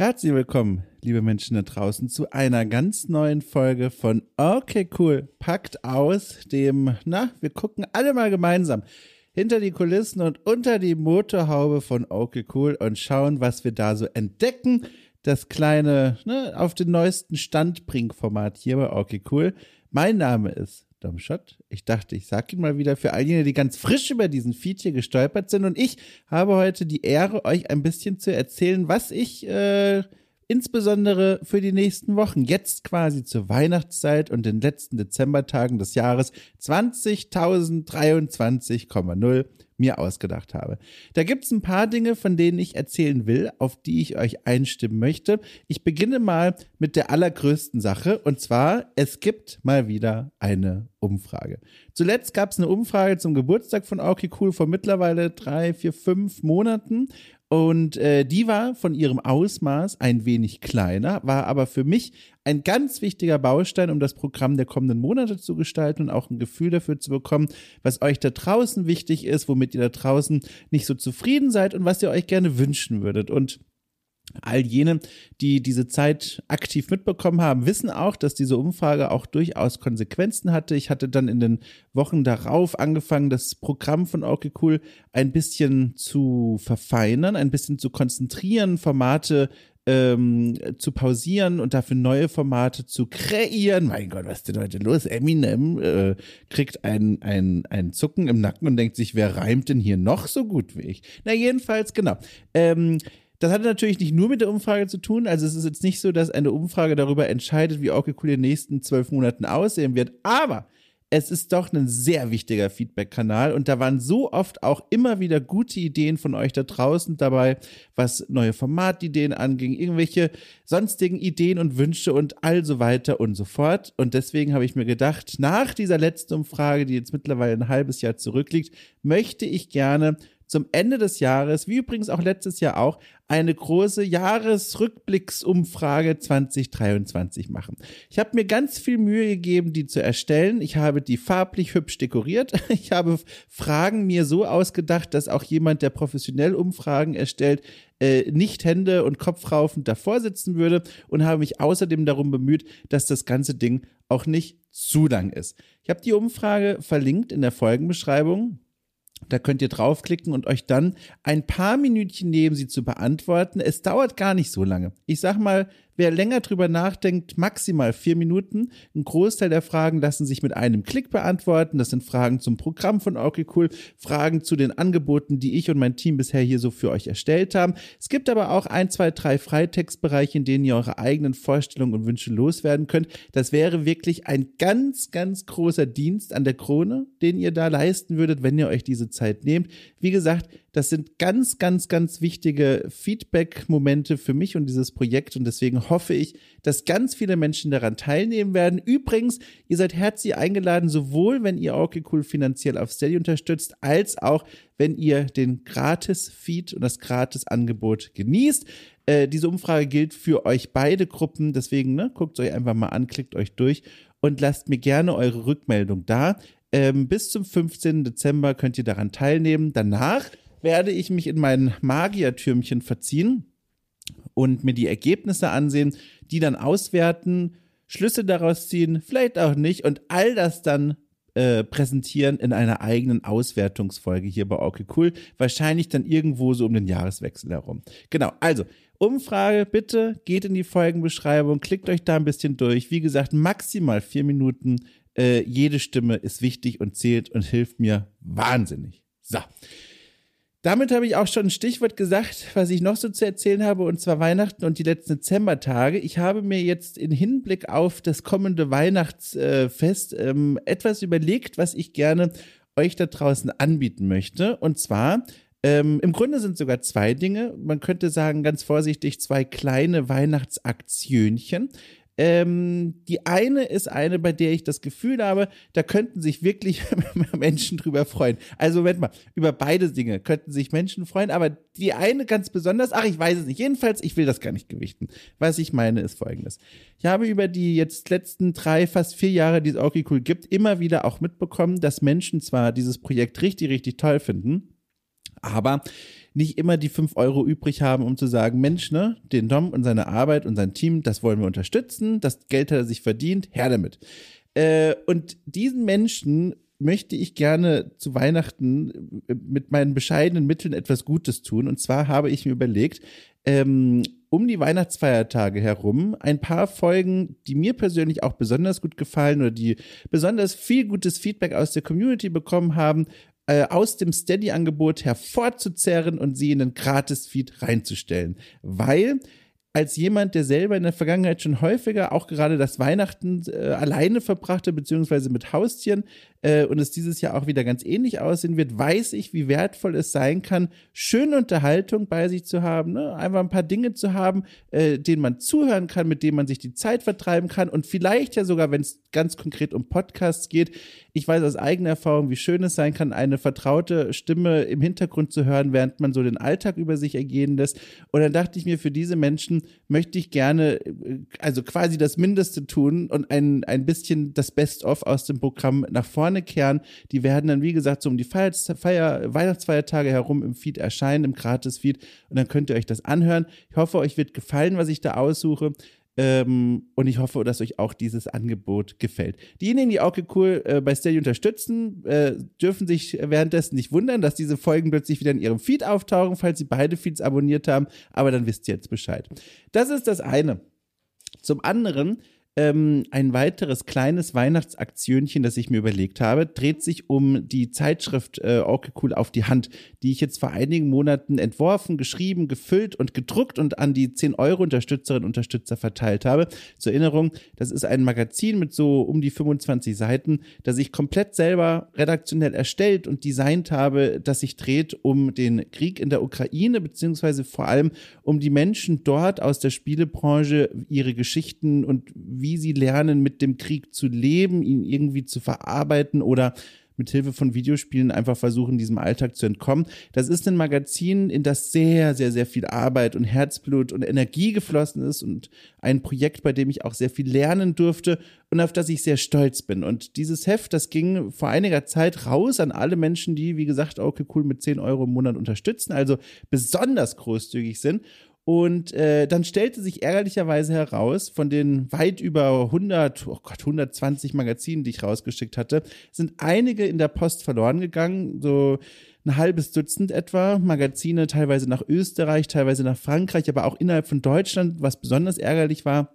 Herzlich willkommen, liebe Menschen da draußen, zu einer ganz neuen Folge von Okay Cool, packt aus, dem, na, wir gucken alle mal gemeinsam hinter die Kulissen und unter die Motorhaube von Okay Cool und schauen, was wir da so entdecken. Das kleine, ne, auf den neuesten Stand bring Format hier bei Okay Cool. Mein Name ist Domshot. Ich dachte, ich sag ihn mal wieder für all jene, die ganz frisch über diesen Feed hier gestolpert sind. Und ich habe heute die Ehre, euch ein bisschen zu erzählen, was ich äh, insbesondere für die nächsten Wochen, jetzt quasi zur Weihnachtszeit und den letzten Dezembertagen des Jahres 20.023,0 mir ausgedacht habe. Da gibt es ein paar Dinge, von denen ich erzählen will, auf die ich euch einstimmen möchte. Ich beginne mal mit der allergrößten Sache und zwar, es gibt mal wieder eine Umfrage. Zuletzt gab es eine Umfrage zum Geburtstag von Aoki Cool vor mittlerweile drei, vier, fünf Monaten und äh, die war von ihrem Ausmaß ein wenig kleiner, war aber für mich ein ganz wichtiger Baustein, um das Programm der kommenden Monate zu gestalten und auch ein Gefühl dafür zu bekommen, was euch da draußen wichtig ist, womit ihr da draußen nicht so zufrieden seid und was ihr euch gerne wünschen würdet. Und All jene, die diese Zeit aktiv mitbekommen haben, wissen auch, dass diese Umfrage auch durchaus Konsequenzen hatte. Ich hatte dann in den Wochen darauf angefangen, das Programm von Okay Cool ein bisschen zu verfeinern, ein bisschen zu konzentrieren, Formate ähm, zu pausieren und dafür neue Formate zu kreieren. Mein Gott, was ist denn heute los? Eminem äh, kriegt ein, ein, ein Zucken im Nacken und denkt sich, wer reimt denn hier noch so gut wie ich? Na, jedenfalls, genau. Ähm, das hatte natürlich nicht nur mit der Umfrage zu tun. Also es ist jetzt nicht so, dass eine Umfrage darüber entscheidet, wie okay cool in den nächsten zwölf Monaten aussehen wird. Aber es ist doch ein sehr wichtiger Feedback-Kanal und da waren so oft auch immer wieder gute Ideen von euch da draußen dabei, was neue Formatideen anging, irgendwelche sonstigen Ideen und Wünsche und all so weiter und so fort. Und deswegen habe ich mir gedacht, nach dieser letzten Umfrage, die jetzt mittlerweile ein halbes Jahr zurückliegt, möchte ich gerne zum Ende des Jahres, wie übrigens auch letztes Jahr auch, eine große Jahresrückblicksumfrage 2023 machen. Ich habe mir ganz viel Mühe gegeben, die zu erstellen. Ich habe die farblich hübsch dekoriert. Ich habe Fragen mir so ausgedacht, dass auch jemand, der professionell Umfragen erstellt, äh, nicht Hände und Kopfraufend davor sitzen würde und habe mich außerdem darum bemüht, dass das ganze Ding auch nicht zu lang ist. Ich habe die Umfrage verlinkt in der Folgenbeschreibung. Da könnt ihr draufklicken und euch dann ein paar Minütchen nehmen, sie zu beantworten. Es dauert gar nicht so lange. Ich sag mal, wer länger drüber nachdenkt, maximal vier Minuten. Ein Großteil der Fragen lassen sich mit einem Klick beantworten. Das sind Fragen zum Programm von Okay Cool, Fragen zu den Angeboten, die ich und mein Team bisher hier so für euch erstellt haben. Es gibt aber auch ein, zwei, drei Freitextbereiche, in denen ihr eure eigenen Vorstellungen und Wünsche loswerden könnt. Das wäre wirklich ein ganz, ganz großer Dienst an der Krone, den ihr da leisten würdet, wenn ihr euch diese Zeit nehmt. Wie gesagt, das sind ganz, ganz, ganz wichtige Feedback-Momente für mich und dieses Projekt und deswegen hoffe ich, dass ganz viele Menschen daran teilnehmen werden. Übrigens, ihr seid herzlich eingeladen, sowohl wenn ihr okay cool finanziell auf Steady unterstützt, als auch wenn ihr den Gratis-Feed und das Gratis-Angebot genießt. Äh, diese Umfrage gilt für euch beide Gruppen, deswegen ne, guckt euch einfach mal an, klickt euch durch und lasst mir gerne eure Rückmeldung da. Ähm, bis zum 15. Dezember könnt ihr daran teilnehmen. Danach werde ich mich in mein Magiertürmchen verziehen und mir die Ergebnisse ansehen, die dann auswerten, Schlüsse daraus ziehen, vielleicht auch nicht und all das dann äh, präsentieren in einer eigenen Auswertungsfolge hier bei Okay Cool. Wahrscheinlich dann irgendwo so um den Jahreswechsel herum. Genau, also Umfrage, bitte geht in die Folgenbeschreibung, klickt euch da ein bisschen durch. Wie gesagt, maximal vier Minuten. Äh, jede Stimme ist wichtig und zählt und hilft mir wahnsinnig. So. Damit habe ich auch schon ein Stichwort gesagt, was ich noch so zu erzählen habe, und zwar Weihnachten und die letzten Dezembertage. Ich habe mir jetzt in Hinblick auf das kommende Weihnachtsfest ähm, etwas überlegt, was ich gerne euch da draußen anbieten möchte. Und zwar ähm, Im Grunde sind sogar zwei Dinge. Man könnte sagen, ganz vorsichtig, zwei kleine Weihnachtsaktionchen. Ähm, die eine ist eine, bei der ich das Gefühl habe, da könnten sich wirklich Menschen drüber freuen. Also Moment mal, über beide Dinge könnten sich Menschen freuen, aber die eine ganz besonders, ach, ich weiß es nicht. Jedenfalls, ich will das gar nicht gewichten. Was ich meine, ist folgendes. Ich habe über die jetzt letzten drei, fast vier Jahre, die es Orky Cool gibt, immer wieder auch mitbekommen, dass Menschen zwar dieses Projekt richtig, richtig toll finden, aber nicht immer die fünf Euro übrig haben, um zu sagen, Mensch, ne, den Dom und seine Arbeit und sein Team, das wollen wir unterstützen, das Geld hat er sich verdient, her damit. Äh, und diesen Menschen möchte ich gerne zu Weihnachten äh, mit meinen bescheidenen Mitteln etwas Gutes tun. Und zwar habe ich mir überlegt, ähm, um die Weihnachtsfeiertage herum ein paar Folgen, die mir persönlich auch besonders gut gefallen oder die besonders viel gutes Feedback aus der Community bekommen haben, äh, aus dem Steady-Angebot hervorzuzerren und sie in den Gratis-Feed reinzustellen. Weil als jemand, der selber in der Vergangenheit schon häufiger auch gerade das Weihnachten äh, alleine verbrachte, beziehungsweise mit Haustieren, äh, und es dieses Jahr auch wieder ganz ähnlich aussehen wird, weiß ich, wie wertvoll es sein kann, schöne Unterhaltung bei sich zu haben, ne? einfach ein paar Dinge zu haben, äh, denen man zuhören kann, mit denen man sich die Zeit vertreiben kann und vielleicht ja sogar, wenn es ganz konkret um Podcasts geht, ich weiß aus eigener Erfahrung, wie schön es sein kann, eine vertraute Stimme im Hintergrund zu hören, während man so den Alltag über sich ergehen lässt. Und dann dachte ich mir, für diese Menschen möchte ich gerne, äh, also quasi das Mindeste tun und ein, ein bisschen das Best-of aus dem Programm nach vorne kehren. Die werden dann, wie gesagt, so um die Feier, Feier, Weihnachtsfeiertage herum im Feed erscheinen, im Gratis-Feed. Und dann könnt ihr euch das anhören. Ich hoffe, euch wird gefallen, was ich da aussuche. Ähm, und ich hoffe, dass euch auch dieses Angebot gefällt. Diejenigen, die auch cool äh, bei Steady unterstützen, äh, dürfen sich währenddessen nicht wundern, dass diese Folgen plötzlich wieder in ihrem Feed auftauchen, falls sie beide Feeds abonniert haben. Aber dann wisst ihr jetzt Bescheid. Das ist das eine. Zum anderen ähm, ein weiteres kleines Weihnachtsaktionchen, das ich mir überlegt habe, dreht sich um die Zeitschrift äh, Orke Cool auf die Hand, die ich jetzt vor einigen Monaten entworfen, geschrieben, gefüllt und gedruckt und an die 10 Euro Unterstützerinnen und Unterstützer verteilt habe. Zur Erinnerung, das ist ein Magazin mit so um die 25 Seiten, das ich komplett selber redaktionell erstellt und designt habe, das sich dreht um den Krieg in der Ukraine, beziehungsweise vor allem um die Menschen dort aus der Spielebranche, ihre Geschichten und wie sie lernen, mit dem Krieg zu leben, ihn irgendwie zu verarbeiten oder mit Hilfe von Videospielen einfach versuchen, diesem Alltag zu entkommen. Das ist ein Magazin, in das sehr, sehr, sehr viel Arbeit und Herzblut und Energie geflossen ist und ein Projekt, bei dem ich auch sehr viel lernen durfte und auf das ich sehr stolz bin. Und dieses Heft, das ging vor einiger Zeit raus an alle Menschen, die, wie gesagt, okay, cool mit 10 Euro im Monat unterstützen, also besonders großzügig sind. Und äh, dann stellte sich ärgerlicherweise heraus, von den weit über 100, oh Gott, 120 Magazinen, die ich rausgeschickt hatte, sind einige in der Post verloren gegangen. So ein halbes Dutzend etwa Magazine, teilweise nach Österreich, teilweise nach Frankreich, aber auch innerhalb von Deutschland, was besonders ärgerlich war.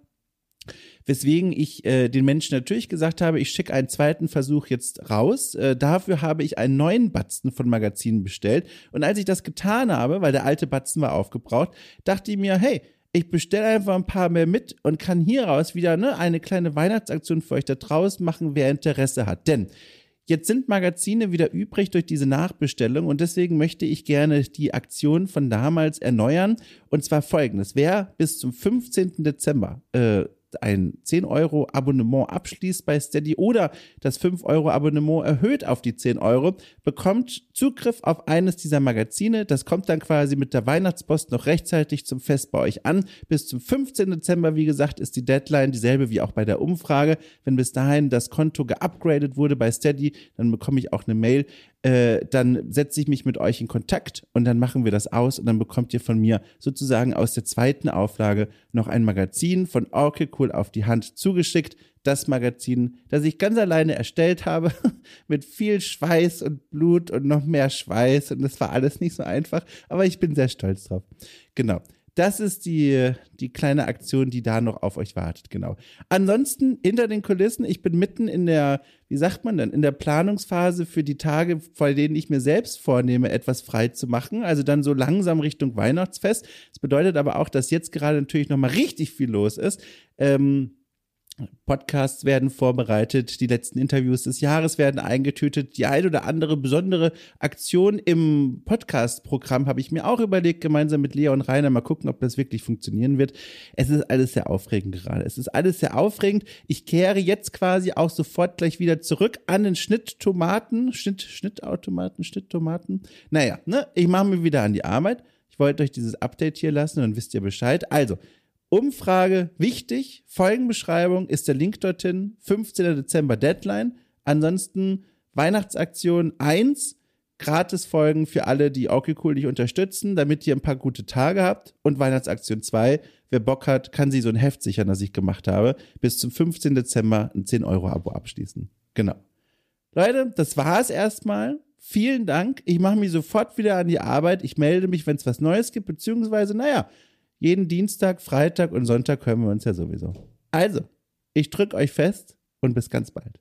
Weswegen ich äh, den Menschen natürlich gesagt habe, ich schicke einen zweiten Versuch jetzt raus. Äh, dafür habe ich einen neuen Batzen von Magazinen bestellt. Und als ich das getan habe, weil der alte Batzen war aufgebraucht, dachte ich mir, hey, ich bestelle einfach ein paar mehr mit und kann hieraus wieder ne, eine kleine Weihnachtsaktion für euch da draußen machen, wer Interesse hat. Denn Jetzt sind Magazine wieder übrig durch diese Nachbestellung und deswegen möchte ich gerne die Aktion von damals erneuern. Und zwar folgendes. Wer bis zum 15. Dezember äh, ein 10 Euro Abonnement abschließt bei Steady oder das 5 Euro Abonnement erhöht auf die 10 Euro, bekommt Zugriff auf eines dieser Magazine. Das kommt dann quasi mit der Weihnachtspost noch rechtzeitig zum Fest bei euch an. Bis zum 15. Dezember, wie gesagt, ist die Deadline dieselbe wie auch bei der Umfrage. Wenn bis dahin das Konto geupgradet wurde bei Steady, dann bekomme ich auch eine Mail, äh, dann setze ich mich mit euch in Kontakt und dann machen wir das aus und dann bekommt ihr von mir sozusagen aus der zweiten Auflage noch ein Magazin von Orky Cool auf die Hand zugeschickt. Das Magazin, das ich ganz alleine erstellt habe, mit viel Schweiß und Blut und noch mehr Schweiß und das war alles nicht so einfach, aber ich bin sehr stolz drauf. Genau das ist die, die kleine Aktion, die da noch auf euch wartet, genau. Ansonsten hinter den Kulissen, ich bin mitten in der, wie sagt man denn, in der Planungsphase für die Tage, vor denen ich mir selbst vornehme, etwas frei zu machen. Also dann so langsam Richtung Weihnachtsfest. Das bedeutet aber auch, dass jetzt gerade natürlich nochmal richtig viel los ist. Ähm, Podcasts werden vorbereitet, die letzten Interviews des Jahres werden eingetütet, die ein oder andere besondere Aktion im Podcast-Programm habe ich mir auch überlegt, gemeinsam mit Lea und Rainer, mal gucken, ob das wirklich funktionieren wird. Es ist alles sehr aufregend gerade. Es ist alles sehr aufregend. Ich kehre jetzt quasi auch sofort gleich wieder zurück an den Schnitttomaten, Schnitt, Schnittautomaten, Schnitttomaten. Naja, ne, ich mache mir wieder an die Arbeit. Ich wollte euch dieses Update hier lassen, dann wisst ihr Bescheid. Also, Umfrage wichtig, Folgenbeschreibung ist der Link dorthin, 15. Dezember Deadline. Ansonsten Weihnachtsaktion 1, Gratis-Folgen für alle, die okay cool dich unterstützen, damit ihr ein paar gute Tage habt. Und Weihnachtsaktion 2. Wer Bock hat, kann sich so ein Heft sichern, das ich gemacht habe. Bis zum 15. Dezember ein 10-Euro-Abo abschließen. Genau. Leute, das war's erstmal. Vielen Dank. Ich mache mich sofort wieder an die Arbeit. Ich melde mich, wenn es was Neues gibt, beziehungsweise, naja, jeden Dienstag, Freitag und Sonntag hören wir uns ja sowieso. Also, ich drücke euch fest und bis ganz bald.